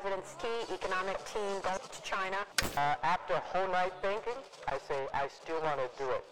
president's key economic team going to China. Uh, after a whole night thinking, I say I still want to do it.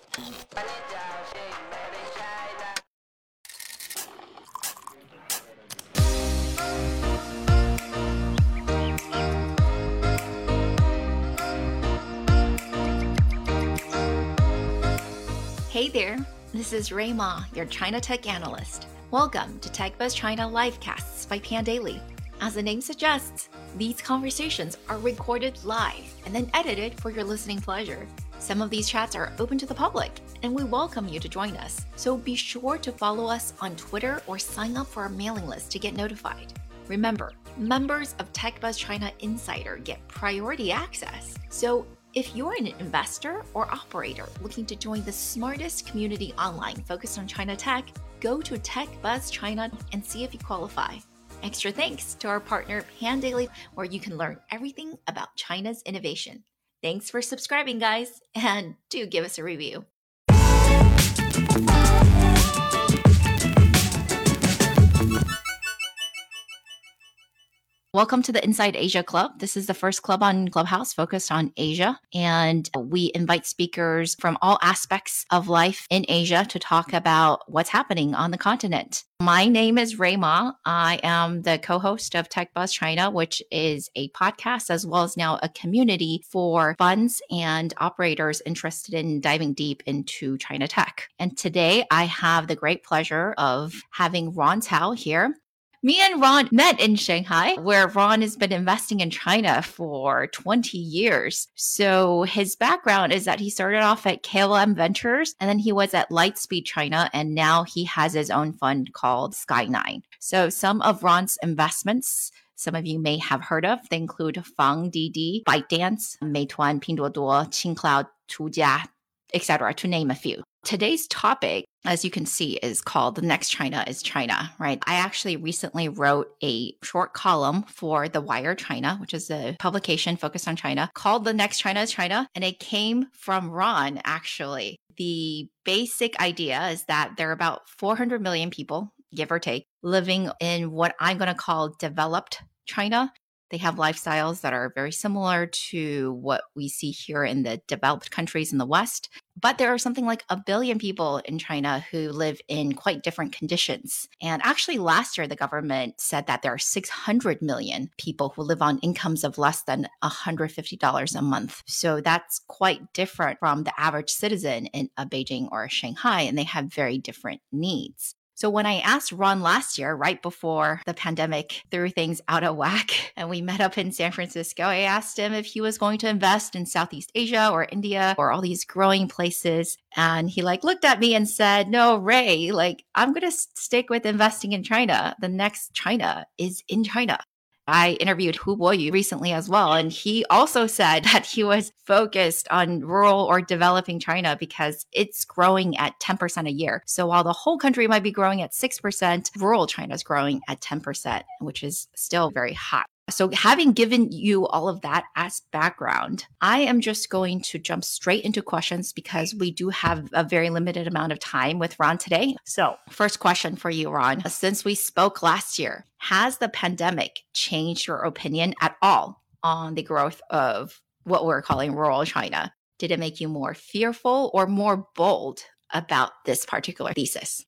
Hey there, this is Rui Ma, your China Tech Analyst. Welcome to TechBuzz China Livecasts by Pandaily. As the name suggests, these conversations are recorded live and then edited for your listening pleasure. Some of these chats are open to the public, and we welcome you to join us. So be sure to follow us on Twitter or sign up for our mailing list to get notified. Remember, members of TechBuzz China Insider get priority access. So if you're an investor or operator looking to join the smartest community online focused on China tech, go to TechBuzz China and see if you qualify. Extra thanks to our partner Pandaily, where you can learn everything about China's innovation. Thanks for subscribing, guys, and do give us a review. Welcome to the Inside Asia Club. This is the first club on Clubhouse focused on Asia. And we invite speakers from all aspects of life in Asia to talk about what's happening on the continent. My name is Rui Ma. I am the co host of Tech Buzz China, which is a podcast as well as now a community for funds and operators interested in diving deep into China tech. And today I have the great pleasure of having Ron Cao here. Me and Ron met in Shanghai, where Ron has been investing in China for 20 years. So his background is that he started off at KLM Ventures and then he was at Lightspeed China, and now he has his own fund called Sky9. So some of Ron's investments some of you may have heard of. They include Fang Didi, ByteDance, Meituan, Pinduoduo, QingCloud, Tujia, etc., to name a few. Today's topic, as you can see, is called The Next China is China, right? I actually recently wrote a short column for The Wire China, which is a publication focused on China, called The Next China is China. And it came from Ron, actually. The basic idea is that there are about 400 million people, give or take, living in what I'm going to call developed China. They have lifestyles that are very similar to what we see here in the developed countries in the West. But there are something like a billion people in China who live in quite different conditions. And actually, last year, the government said that there are 600 million people who live on incomes of less than $150 a month. So that's quite different from the average citizen in a Beijing or a Shanghai, and they have very different needs. So when I asked Ron last year, right before the pandemic threw things out of whack, and we met up in San Francisco, I asked him if he was going to invest in Southeast Asia or India or all these growing places. And he like looked at me and said, no, Rui, like I'm going to stick with investing in China. The next China is in China. I interviewed Hu Boyu recently as well, and he also said that he was focused on rural or developing China because it's growing at 10% a year. So while the whole country might be growing at 6%, rural China is growing at 10%, which is still very high. So, having given you all of that as background, I am just going to jump straight into questions because we do have a very limited amount of time with Ron today. So, first question for you, Ron. Since we spoke last year, has the pandemic changed your opinion at all on the growth of what we're calling rural China? Did it make you more fearful or more bold about this particular thesis?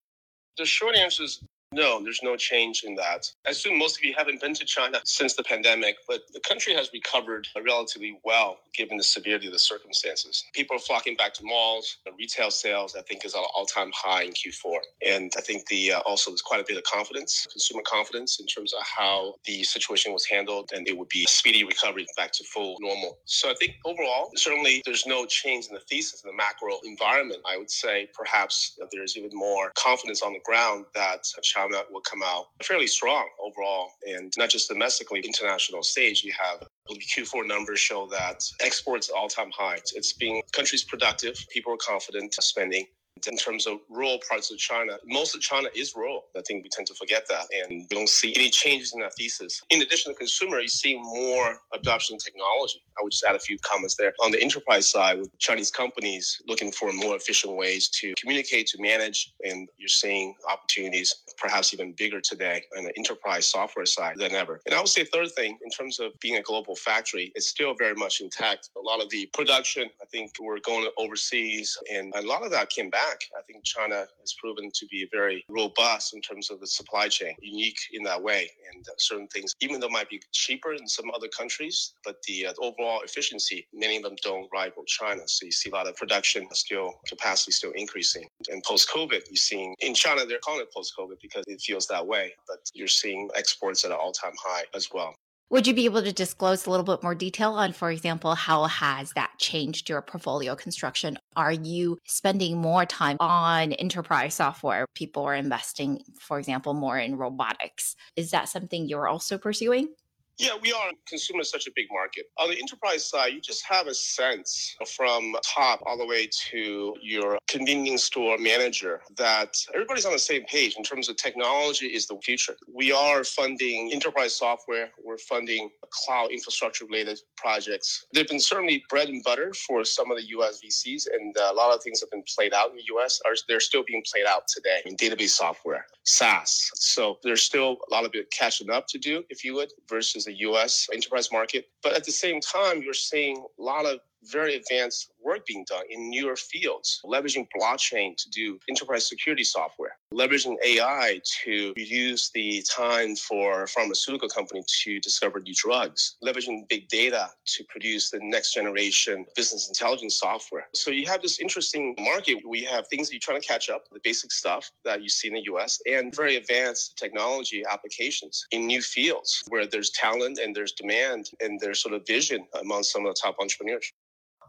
The short answer is no, there's no change in that. I assume most of you haven't been to China since the pandemic, but the country has recovered relatively well given the severity of the circumstances. People are flocking back to malls. The retail sales, I think, is at an all-time high in Q4, and I think the uh, also there's quite a bit of confidence, consumer confidence, in terms of how the situation was handled, and it would be a speedy recovery back to full normal. So I think overall, certainly there's no change in the thesis in the macro environment. I would say perhaps there's even more confidence on the ground that China China will come out fairly strong overall, and not just domestically, international stage. You have Q4 numbers show that exports all time high. It's being countries productive, people are confident spending. In terms of rural parts of China, most of China is rural. I think we tend to forget that, and we don't see any changes in that thesis. In addition to consumer, you see more adoption of technology. I would just add a few comments there. On the enterprise side, with Chinese companies looking for more efficient ways to communicate, to manage, and you're seeing opportunities perhaps even bigger today on the enterprise software side than ever. And I would say third thing, in terms of being a global factory, it's still very much intact. A lot of the production, I think we're going overseas, and a lot of that came back. I think China has proven to be very robust in terms of the supply chain, unique in that way. And uh, certain things, even though might be cheaper in some other countries, but the uh, overall efficiency, many of them don't rival China. So you see a lot of production still capacity still increasing. And post COVID, you're seeing in China they're calling it post COVID because it feels that way, but you're seeing exports at an all time high as well. Would you be able to disclose a little bit more detail on, for example, how has that changed your portfolio construction? Are you spending more time on enterprise software? People are investing, for example, more in robotics. Is that something you're also pursuing? Yeah, we are. Consumer is such a big market. On the enterprise side, you just have a sense from top all the way to your convenience store manager that everybody's on the same page in terms of technology is the future. We are funding enterprise software. We're funding cloud infrastructure related projects. They've been certainly bread and butter for some of the US VCs, and a lot of things have been played out in the US. Are they're still being played out today in database software, SaaS. So there's still a lot of catching up to do, if you would, versus the US enterprise market. But at the same time, you're seeing a lot of very advanced work being done in newer fields, leveraging blockchain to do enterprise security software, leveraging AI to reduce the time for pharmaceutical company to discover new drugs, leveraging big data to produce the next generation business intelligence software. So you have this interesting market. We have things that you're trying to catch up, the basic stuff that you see in the US, and very advanced technology applications in new fields where there's talent and there's demand and there's sort of vision among some of the top entrepreneurs.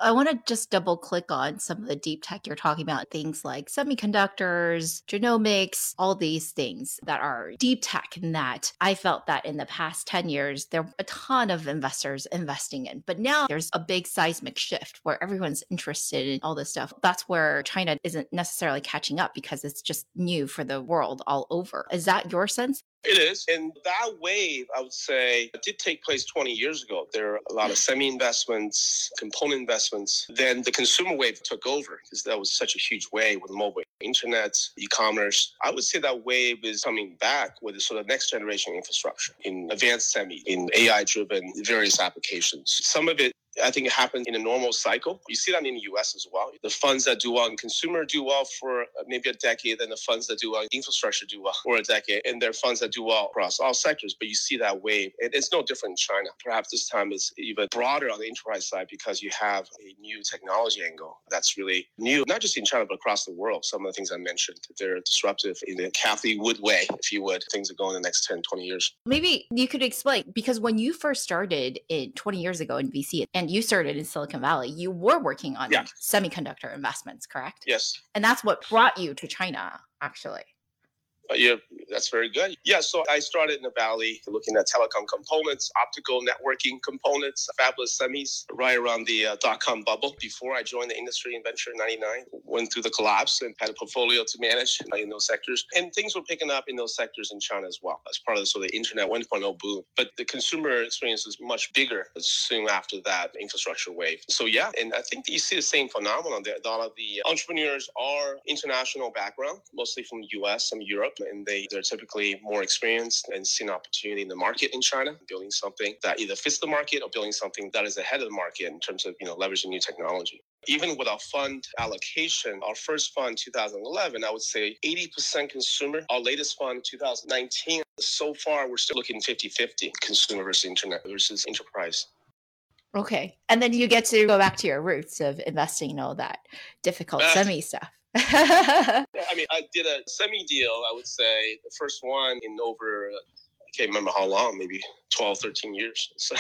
I want to just double click on some of the deep tech you're talking about, things like semiconductors, genomics, all these things that are deep tech and that I felt that in the past 10 years, there were a ton of investors investing in. But now there's a big seismic shift where everyone's interested in all this stuff. That's where China isn't necessarily catching up because it's just new for the world all over. Is that your sense? It is. And that wave, I would say, did take place 20 years ago. There are a lot of semi investments, component investments. Then the consumer wave took over because that was such a huge wave with mobile internet, e commerce. I would say that wave is coming back with the sort of next generation infrastructure in advanced semi, in AI driven various applications. Some of it I think it happens in a normal cycle. You see that in the US as well. The funds that do well in consumer do well for uh, maybe a decade, and the funds that do well in infrastructure do well for a decade, and there are funds that do well across all sectors. But you see that wave. it's no different in China. Perhaps this time it's even broader on the enterprise side because you have a new technology angle that's really new, not just in China, but across the world. Some of the things I mentioned, they're disruptive in the Cathie Wood way, if you would. Things are going in the next 10, 20 years. Maybe you could explain, because when you first started in 20 years ago in VC, and you started in Silicon Valley, you were working on yeah. semiconductor investments, correct? Yes. And that's what brought you to China, actually. Uh, yeah, that's very good. Yeah, so I started in the Valley looking at telecom components, optical networking components, fabless semis, right around the uh, dot com bubble. Before I joined the industry in Venture 99, went through the collapse and had a portfolio to manage in those sectors. And things were picking up in those sectors in China as well, as part of the sort of internet 1.0 boom. But the consumer experience was much bigger soon after that infrastructure wave. So, yeah, and I think you see the same phenomenon there. A lot of the entrepreneurs are international background, mostly from the US, some Europe and they, they're typically more experienced and see an opportunity in the market in China, building something that either fits the market or building something that is ahead of the market in terms of, you know, leveraging new technology. Even with our fund allocation, our first fund 2011, I would say 80% consumer. Our latest fund 2019, so far we're still looking 50-50 consumer versus internet versus enterprise. Okay. And then you get to go back to your roots of investing in all that difficult uh, semi stuff. I mean, I did a semi deal, I would say, the first one in over, I can't remember how long, maybe 12, 13 years. So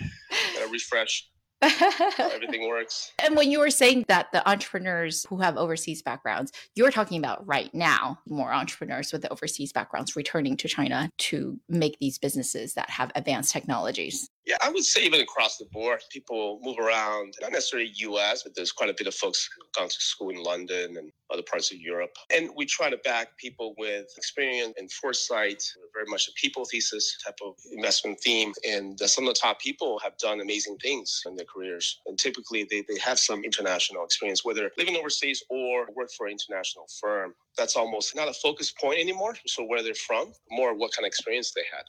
I refresh. everything works. And when you were saying that the entrepreneurs who have overseas backgrounds, you're talking about right now more entrepreneurs with the overseas backgrounds returning to China to make these businesses that have advanced technologies. Yeah, I would say even across the board, people move around, not necessarily US, but there's quite a bit of folks gone to school in London and other parts of Europe. And we try to back people with experience and foresight, very much a people thesis type of investment theme. And uh, some of the top people have done amazing things in their careers. And typically they, they have some international experience, whether living overseas or work for an international firm. That's almost not a focus point anymore. So where they're from, more what kind of experience they had.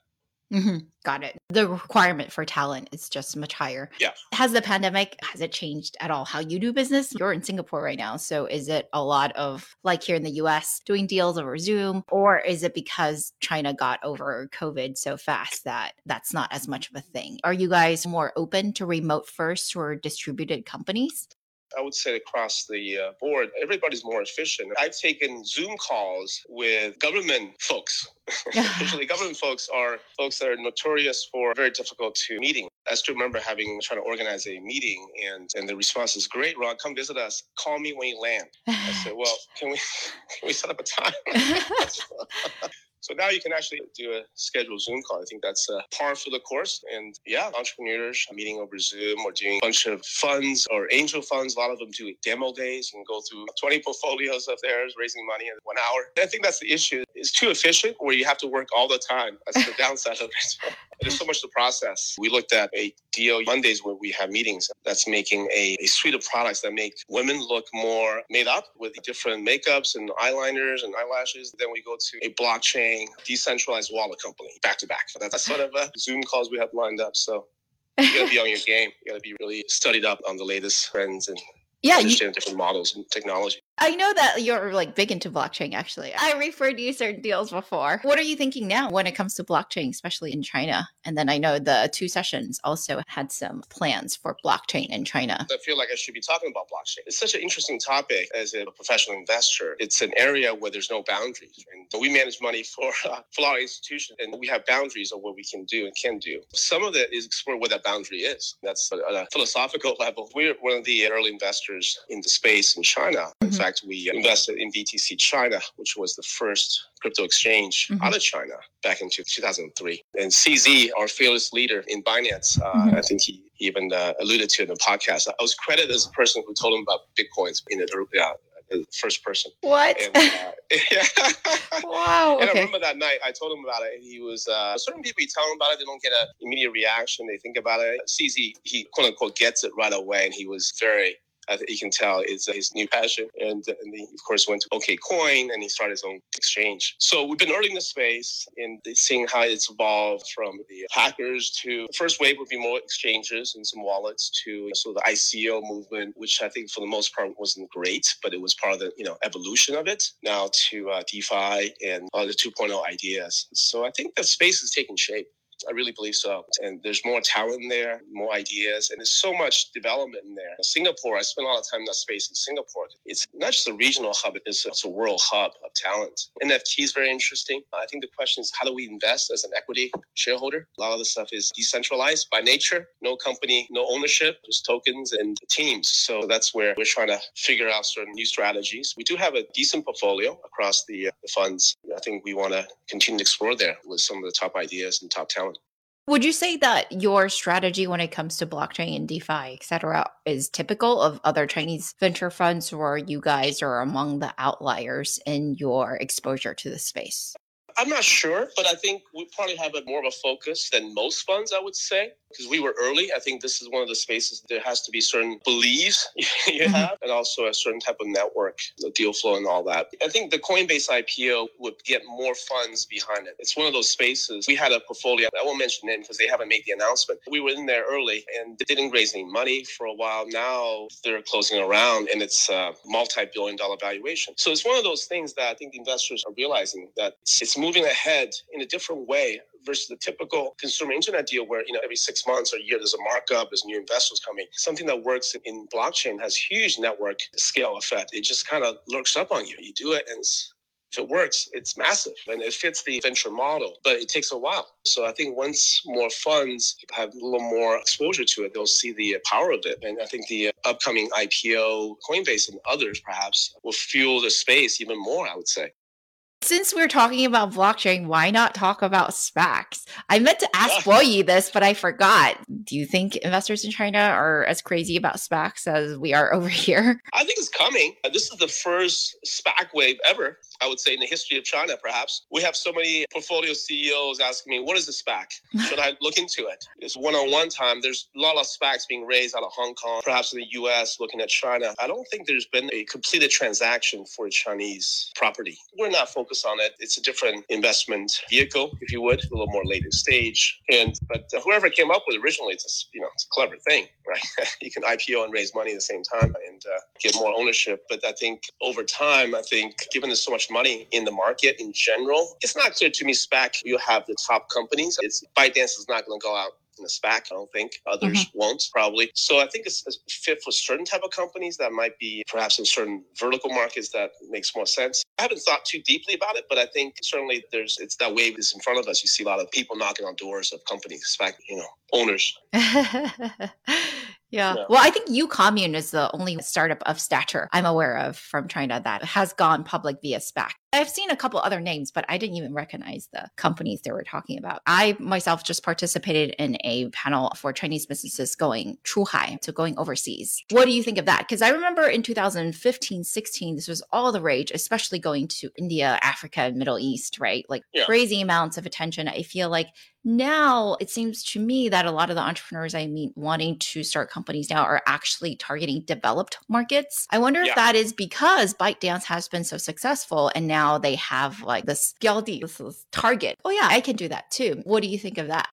Hmm Got it. The requirement for talent is just much higher. Yeah. Has the pandemic has it changed at all how you do business? You're in Singapore right now, so is it a lot of like here in the US doing deals over Zoom or is it because China got over COVID so fast that that's not as much of a thing? Are you guys more open to remote first or distributed companies? I would say across the uh, board, everybody's more efficient. I've taken Zoom calls with government folks. Usually, government folks are folks that are notorious for very difficult to meeting. I still remember having trying to organize a meeting, and and the response is, "Great, Ron, come visit us. Call me when you land." I said, "Well, can we can we set up a time?" So now you can actually do a scheduled Zoom call. I think that's uh, par for the course. And yeah, entrepreneurs meeting over Zoom or doing a bunch of funds or angel funds. A lot of them do demo days and go through 20 portfolios of theirs, raising money in one hour. I think that's the issue. It's too efficient where you have to work all the time. That's the downside of it. There's so much to process. We looked at a deal Mondays where we have meetings that's making a, a suite of products that make women look more made up with different makeups and eyeliners and eyelashes. Then we go to a blockchain decentralized wallet company back to back. That's sort of a Zoom calls we have lined up. So you gotta be on your game. You gotta be really studied up on the latest trends and yeah, you, different models and technology. I know that you're like big into blockchain actually. I referred you certain deals before. What are you thinking now when it comes to blockchain, especially in China? And then I know the two sessions also had some plans for blockchain in China. I feel like I should be talking about blockchain. It's such an interesting topic as a professional investor. It's an area where there's no boundaries. And we manage money for, uh, for our institution, and we have boundaries of what we can do and can do. Some of it is explore what that boundary is. That's at a philosophical level. We're one of the early investors in the space in China. In Mhm. Fact, we invested in BTC China, which was the first crypto exchange Mhm. out of China back in 2003. And CZ, our fearless leader in Binance, uh, Mhm. I think he even uh, alluded to in the podcast. I was credited as the person who told him about Bitcoins in the the first person. What? And, uh, yeah. wow. And I remember that night, I told him about it, and he was uh, certain people you tell him about it, they don't get an immediate reaction. They think about it. CZ, he quote unquote gets it right away, and he was very. You can tell it's his new passion, and, and he of course went to OK Coin, and he started his own exchange. So we've been early in the space and seeing how it's evolved from the hackers to the first wave would be more exchanges and some wallets to of the ICO movement, which I think for the most part wasn't great, but it was part of the you know evolution of it. Now to uh, DeFi and other 2.0 ideas. So I think the space is taking shape. I really believe so. And there's more talent there, more ideas, and there's so much development in there. Singapore, I spent a lot of time in that space in Singapore. It's not just a regional hub, it's, it's a world hub talent. NFT is very interesting. I think the question is how do we invest as an equity shareholder? A lot of the stuff is decentralized by nature, no company, no ownership, just tokens and teams. So that's where we're trying to figure out certain new strategies. We do have a decent portfolio across the, uh, the funds. I think we want to continue to explore there with some of the top ideas and top talent. Would you say that your strategy when it comes to blockchain and DeFi, et cetera, is typical of other Chinese venture funds, or you guys are among the outliers in your exposure to the space? I'm not sure, but I think we probably have a more of a focus than most funds, I would say, because we were early. I think this is one of the spaces there has to be certain beliefs you Mhm. have, and also a certain type of network, the deal flow, and all that. I think the Coinbase IPO would get more funds behind it. It's one of those spaces. We had a portfolio. I won't mention it because they haven't made the announcement. We were in there early and they didn't raise any money for a while. Now they're closing around, and it's a multi-billion-dollar valuation. So it's one of those things that I think investors are realizing that it's moving ahead in a different way versus the typical consumer internet deal where you know every six months or a year there's a markup there's new investors coming. Something that works in blockchain has huge network scale effect. It just kind of lurks up on you. You do it and if it works it's massive and it fits the venture model but it takes a while. So i think once more funds have a little more exposure to it they'll see the power of it. And i think the upcoming ipo coinbase and others perhaps will fuel the space even more i would say Since we're talking about blockchain, why not talk about SPACs? I meant to ask Boyi this, but I forgot. Do you think investors in China are as crazy about SPACs as we are over here? I think it's coming. This is the first SPAC wave ever, I would say, in the history of China, perhaps. We have so many portfolio CEOs asking me, what is a SPAC? Should I look into it? It's one on one time. There's a lot of SPACs being raised out of Hong Kong, perhaps in the US, looking at China. I don't think there's been a completed transaction for a Chinese property. We're not focused on it. It's a different investment vehicle, if you would, a little more later stage. And but whoever came up with it originally, it's a, you know it's a clever thing, right? you can IPO and raise money at the same time and uh, get more ownership. But I think over time, I think given there's so much money in the market in general, it's not clear to me. SPAC, you have the top companies. It's ByteDance is not going to go out in a SPAC. I don't think others mm-hmm. won't probably. So I think it's, it's fit for certain type of companies that might be perhaps in certain vertical markets that makes more sense. I haven't thought too deeply about it, but I think certainly there's it's that wave is in front of us. You see a lot of people knocking on doors of companies, SPAC, you know, owners. Yeah. Well, I think uCommune is the only startup of stature I'm aware of from China that has gone public via SPAC. I've seen a couple other names, but I didn't even recognize the companies they were talking about. I myself just participated in a panel for Chinese businesses going Chuhai, so going overseas. What do you think of that? Because I remember in 2015, 16, this was all the rage, especially going to India, Africa, and Middle East, right? Like yeah. crazy amounts of attention. I feel like now it seems to me that a lot of the entrepreneurs I meet wanting to start companies now are actually targeting developed markets. I wonder yeah. if that is because ByteDance has been so successful and now they have like this guilty target. Oh yeah, I can do that too. What do you think of that?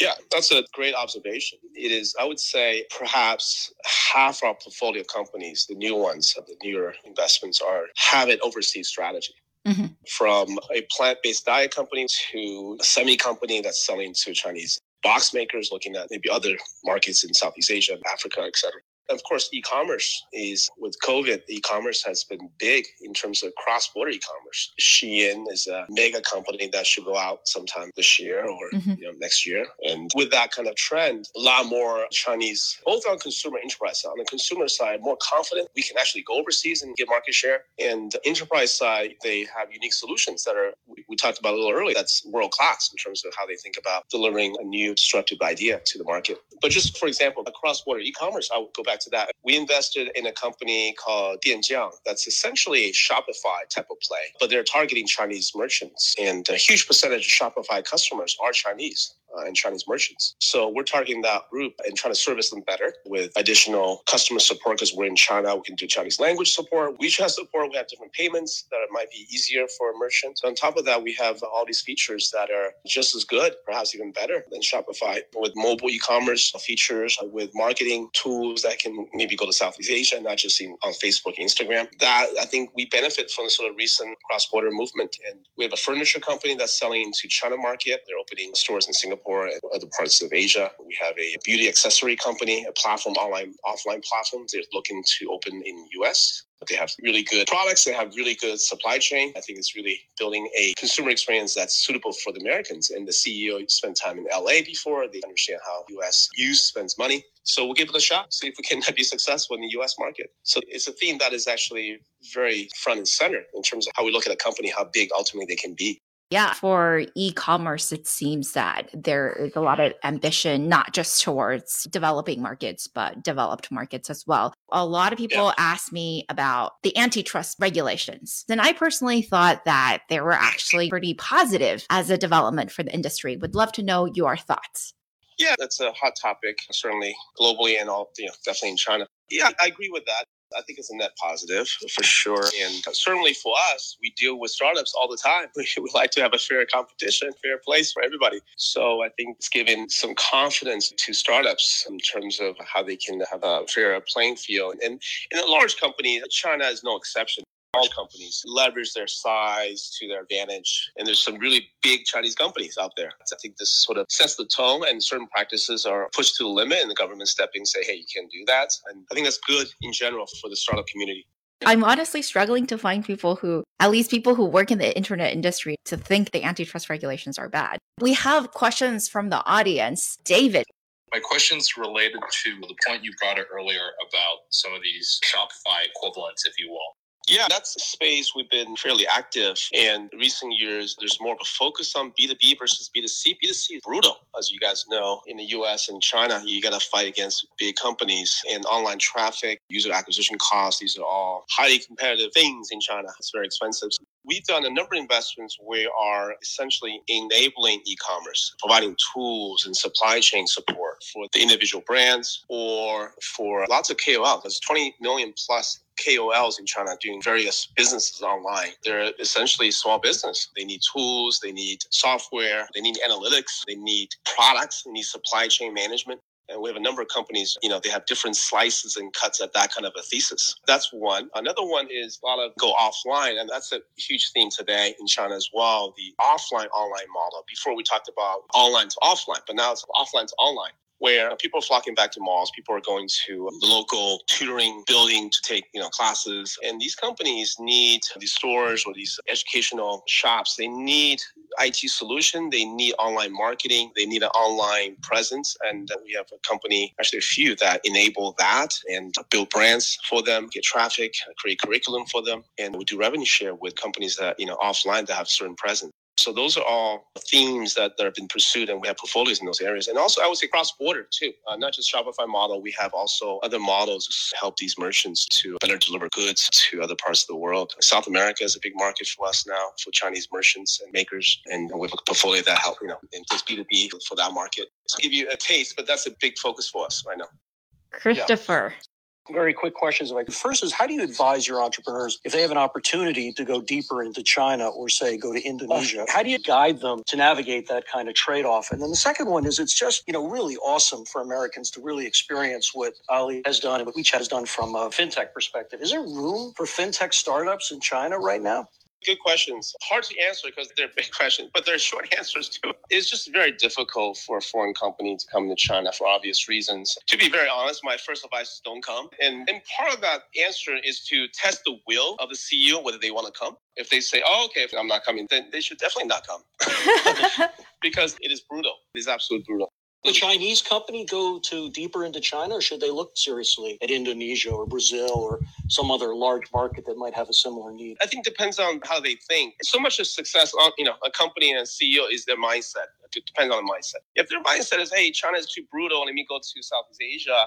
Yeah, that's a great observation. It is, I would say, perhaps half our portfolio companies, the new ones, the newer investments, are have an overseas strategy. Mm-hmm. From a plant based diet company to a semi company that's selling to Chinese box makers, looking at maybe other markets in Southeast Asia, Africa, etc. Of course, e-commerce is with COVID, e-commerce has been big in terms of cross-border e-commerce. Shein is a mega company that should go out sometime this year or mm-hmm. you know, next year. And with that kind of trend, a lot more Chinese, both on consumer enterprise side. On the consumer side, more confident we can actually go overseas and get market share. And the enterprise side, they have unique solutions that are we, we talked about a little earlier. That's world class in terms of how they think about delivering a new disruptive idea to the market. But just for example, across border e-commerce, I would go back back to that. We invested in a company called Dianjiang that's essentially a Shopify type of play, but they're targeting Chinese merchants. And a huge percentage of Shopify customers are Chinese uh, and Chinese merchants. So we're targeting that group and trying to service them better with additional customer support because we're in China. We can do Chinese language support, WeChat support. We have different payments that might be easier for a merchant. On top of that, we have all these features that are just as good, perhaps even better than Shopify with mobile e-commerce features, with marketing tools that can maybe go to Southeast Asia, not just in, on Facebook, Instagram. That I think we benefit from the sort of recent cross-border movement. And we have a furniture company that's selling into China market. They're opening stores in Singapore Singapore and other parts of Asia. We have a beauty accessory company, a platform, online, offline platform. They're looking to open in US. But they have really good products. They have really good supply chain. I think it's really building a consumer experience that's suitable for the Americans. And the CEO spent time in LA before. They understand how US use spends money. So we'll give it a shot, see if we can be successful in the US market. So it's a theme that is actually very front and center in terms of how we look at a company, how big ultimately they can be. Yeah, for e commerce, it seems that there is a lot of ambition, not just towards developing markets, but developed markets as well. A lot of people yeah. ask me about the antitrust regulations. And I personally thought that they were actually pretty positive as a development for the industry. Would love to know your thoughts. Yeah, that's a hot topic, certainly globally and all, you know, definitely in China. Yeah, I agree with that. I think it's a net positive for sure. And certainly for us, we deal with startups all the time. We, like to have a fair competition, fair place for everybody. So I think it's giving some confidence to startups in terms of how they can have a fair playing field. And in a large company, China is no exception all companies leverage their size to their advantage. And there's some really big Chinese companies out there. I think this sort of sets the tone and certain practices are pushed to the limit and the government stepping and say, hey, you can't do that. And I think that's good in general for the startup community. I'm honestly struggling to find people who, at least people who work in the internet industry, to think the antitrust regulations are bad. We have questions from the audience. David. My question's related to the point you brought up earlier about some of these Shopify equivalents, if you will. Yeah, that's a space we've been fairly active in recent years. There's more of a focus on B2B versus B2C. B2C is brutal, as you guys know. In the US and China, you got to fight against big companies and online traffic, user acquisition costs. These are all highly competitive things in China. It's very expensive. We've done a number of investments where are essentially enabling e-commerce, providing tools and supply chain support for the individual brands or for lots of KOLs. There's 20 million plus KOLs in China doing various businesses online. They're essentially small business. They need tools, they need software, they need analytics, they need products, they need supply chain management. And we have a number of companies, you know, they have different slices and cuts at that kind of a thesis. That's one. Another one is a lot of go offline. And that's a huge theme today in China as well. The offline online model. Before we talked about online to offline, but now it's offline to online where people are flocking back to malls. People are going to the local tutoring building to take, you know, classes. And these companies need these stores or these educational shops. They need IT solution. They need online marketing. They need an online presence. And uh, we have a company, actually a few that enable that and build brands for them, get traffic, create curriculum for them. And we do revenue share with companies that, you know, offline that have certain presence. So those are all themes that, that have been pursued, and we have portfolios in those areas. And also, I would say cross-border too, uh, not just Shopify model. We have also other models to help these merchants to better deliver goods to other parts of the world. South America is a big market for us now for Chinese merchants and makers, and we have a portfolio that help you know in just B two B for that market. To give you a taste, but that's a big focus for us right now. Christopher very quick questions. Like first is how do you advise your entrepreneurs if they have an opportunity to go deeper into China or say go to Indonesia? How do you guide them to navigate that kind of trade off? And then the second one is it's just you know really awesome for Americans to really experience what Ali has done and what WeChat has done from a fintech perspective. Is there room for fintech startups in China right now? Good questions. Hard to answer because they're big questions, but they're short answers too. It's just very difficult for a foreign company to come to China for obvious reasons. To be very honest, my first advice is don't come. And, and part of that answer is to test the will of the CEO whether they want to come. If they say, oh, okay, I'm not coming, then they should definitely not come. because it is brutal. It is absolutely brutal the Chinese company go to deeper into China, or should they look seriously at Indonesia or Brazil or some other large market that might have a similar need? I think depends on how they think. So much of success on you know a company and a CEO is their mindset. It depends on the mindset. If their mindset is, hey, China is too brutal, let me go to Southeast Asia.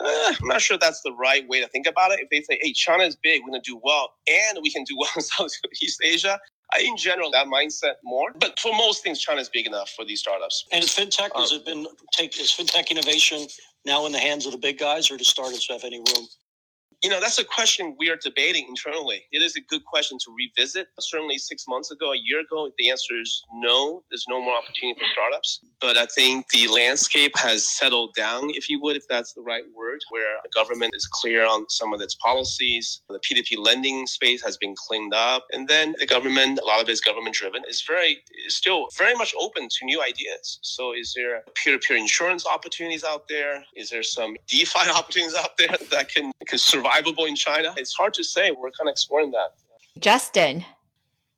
Uh, I'm not sure that's the right way to think about it. If they say, hey, China is big, we're going to do well, and we can do well in Southeast Asia, in general, that mindset more. But for most things, China is big enough for these startups. And is fintech, has um, it been take is fintech innovation now in the hands of the big guys, or does startups have any room? You know, that's a question we are debating internally. It is a good question to revisit. Certainly, six months ago, a year ago, the answer is no. There's no more opportunity for startups. But I think the landscape has settled down, if you would, if that's the right word, where the government is clear on some of its policies. The P2P lending space has been cleaned up. And then the government, a lot of it is government driven, is very, is still very much open to new ideas. So, is there peer to peer insurance opportunities out there? Is there some DeFi opportunities out there that can, can survive? survivable in China? It's hard to say. We're kind of exploring that. Justin.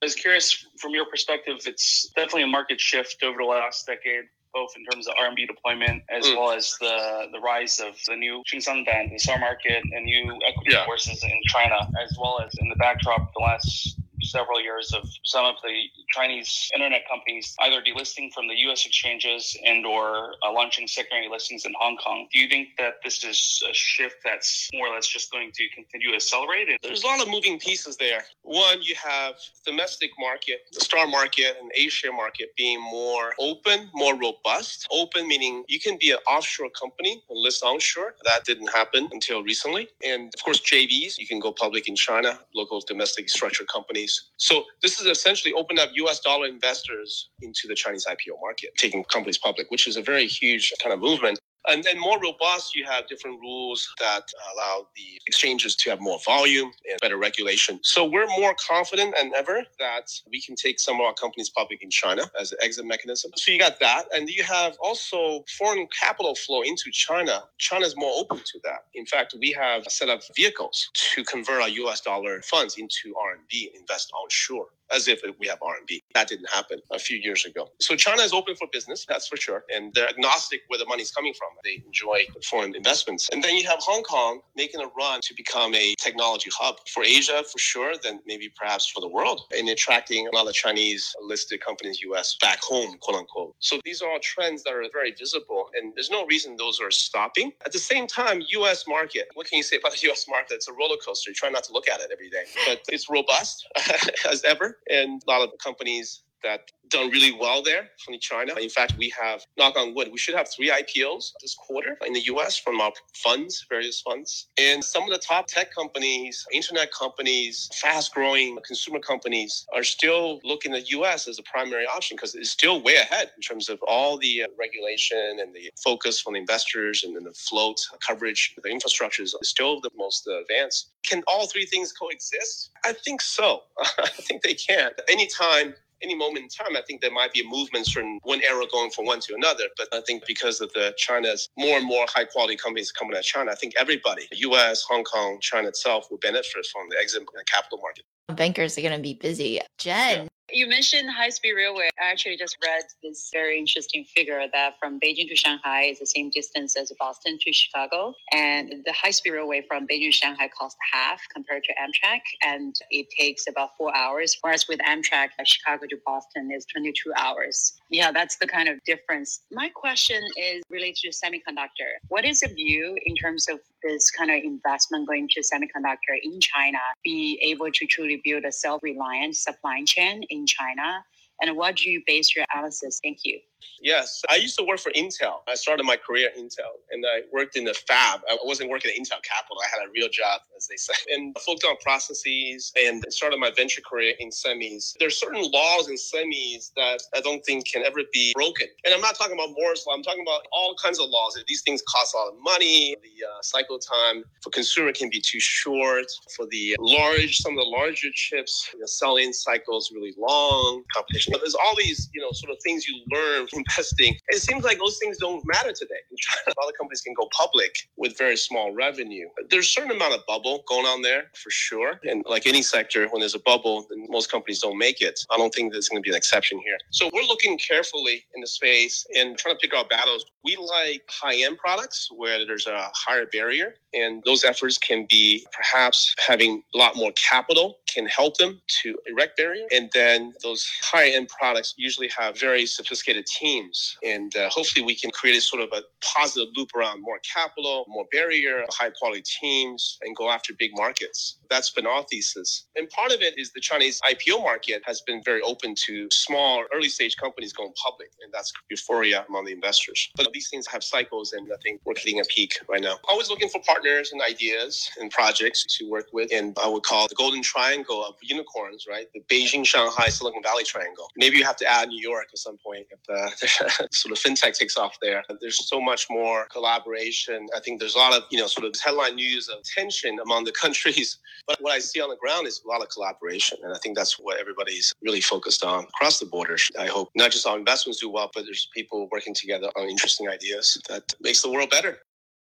I was curious from your perspective, it's definitely a market shift over the last decade, both in terms of RMB deployment as mm. well as the, the rise of the new Ban, the STAR market, and new equity yeah. forces in China, as well as in the backdrop the last several years of some of the Chinese internet companies either delisting from the U.S. exchanges and or uh, launching secondary listings in Hong Kong. Do you think that this is a shift that's more or less just going to continue to accelerate? There's a lot of moving pieces there. One, you have domestic market, the star market and Asia market being more open, more robust. Open meaning you can be an offshore company and list onshore. That didn't happen until recently. And of course, JVs, you can go public in China, local domestic structured companies so this has essentially opened up US dollar investors into the Chinese IPO market, taking companies public, which is a very huge kind of movement. And then more robust, you have different rules that allow the exchanges to have more volume and better regulation. So we're more confident than ever that we can take some of our companies public in China as an exit mechanism. So you got that. And you have also foreign capital flow into China. China is more open to that. In fact, we have set of vehicles to convert our US dollar funds into RMB, invest onshore. As if we have RMB. That didn't happen a few years ago. So China is open for business, that's for sure. And they're agnostic where the money's coming from. They enjoy foreign investments. And then you have Hong Kong making a run to become a technology hub for Asia, for sure, then maybe perhaps for the world, and attracting a lot of Chinese listed companies, US, back home, quote unquote. So these are all trends that are very visible. And there's no reason those are stopping. At the same time, US market, what can you say about the US market? It's a roller coaster. You try not to look at it every day, but it's robust as ever. And a lot of companies that done really well there from China. In fact, we have, knock on wood, we should have three IPOs this quarter in the US from our funds, various funds. And some of the top tech companies, internet companies, fast growing consumer companies are still looking at US as a primary option because it's still way ahead in terms of all the uh, regulation and the focus from the investors and then the float coverage. The infrastructure is still the most advanced. Can all three things coexist? I think so. I think they can. Anytime any moment in time, I think there might be a movement from one era going from one to another. But I think because of the China's more and more high quality companies coming out of China, I think everybody, US, Hong Kong, China itself, will benefit from the exit capital market. Bankers are going to be busy. Jen, yeah. You mentioned high speed railway. I actually just read this very interesting figure that from Beijing to Shanghai is the same distance as Boston to Chicago. And the high speed railway from Beijing to Shanghai costs half compared to Amtrak. And it takes about four hours. Whereas with Amtrak, Chicago to Boston is 22 hours. Yeah, that's the kind of difference. My question is related to semiconductor. What is the view in terms of this kind of investment going to semiconductor in China, be able to truly build a self-reliant supply chain in China? And what do you base your analysis? Thank you. Yes, I used to work for Intel. I started my career at Intel and I worked in the fab. I wasn't working at Intel Capital. I had a real job, as they say, and focused on processes and started my venture career in semis. There's certain laws in semis that I don't think can ever be broken. And I'm not talking about Moore's law. I'm talking about all kinds of laws. These things cost a lot of money. The uh, cycle time for consumer can be too short. For the large, some of the larger chips, the sell-in cycle is really long. Competition. There's all these, you know, sort of things you learn investing. It seems like those things don't matter today. A lot of companies can go public with very small revenue. There's a certain amount of bubble going on there for sure. And like any sector, when there's a bubble, most companies don't make it. I don't think there's going to be an exception here. So we're looking carefully in the space and trying to pick our battles. We like high end products where there's a higher barrier. And those efforts can be perhaps having a lot more capital can help them to erect barrier. And then those high end products usually have very sophisticated teams. And uh, hopefully we can create a sort of a positive loop around more capital, more barrier, high quality teams, and go after big markets. That's been our thesis. And part of it is the Chinese IPO market has been very open to small, early stage companies going public. And that's euphoria among the investors. But these things have cycles, and I think we're hitting a peak right now. Always looking for partners and ideas and projects to work with. And I would call the golden triangle of unicorns, right? The Beijing, Shanghai, Silicon Valley triangle. Maybe you have to add New York at some point if uh, sort of fintech takes off there. There's so much more collaboration. I think there's a lot of, you know, sort of headline news of tension among the countries. But what I see on the ground is a lot of collaboration. And I think that's what everybody's really focused on across the borders. I hope not just our investments do well, but there's people working together on interesting ideas that makes the world better.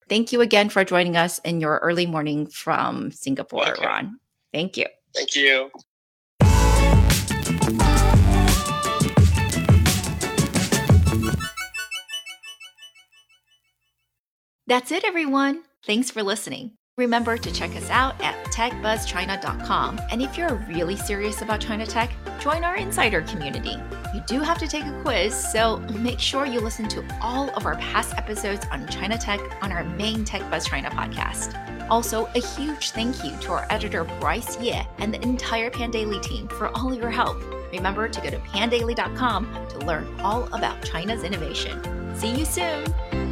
Thank you again for joining us in your early morning from Singapore, okay. Ron. Thank you. Thank you. That's it, everyone. Thanks for listening. Remember to check us out at techbuzzchina.com. And if you're really serious about China tech, join our insider community. You do have to take a quiz, so make sure you listen to all of our past episodes on China tech on our main Tech Buzz China podcast. Also, a huge thank you to our editor Bryce Ye and the entire Pandaily team for all your help. Remember to go to pandaily.com to learn all about China's innovation. See you soon!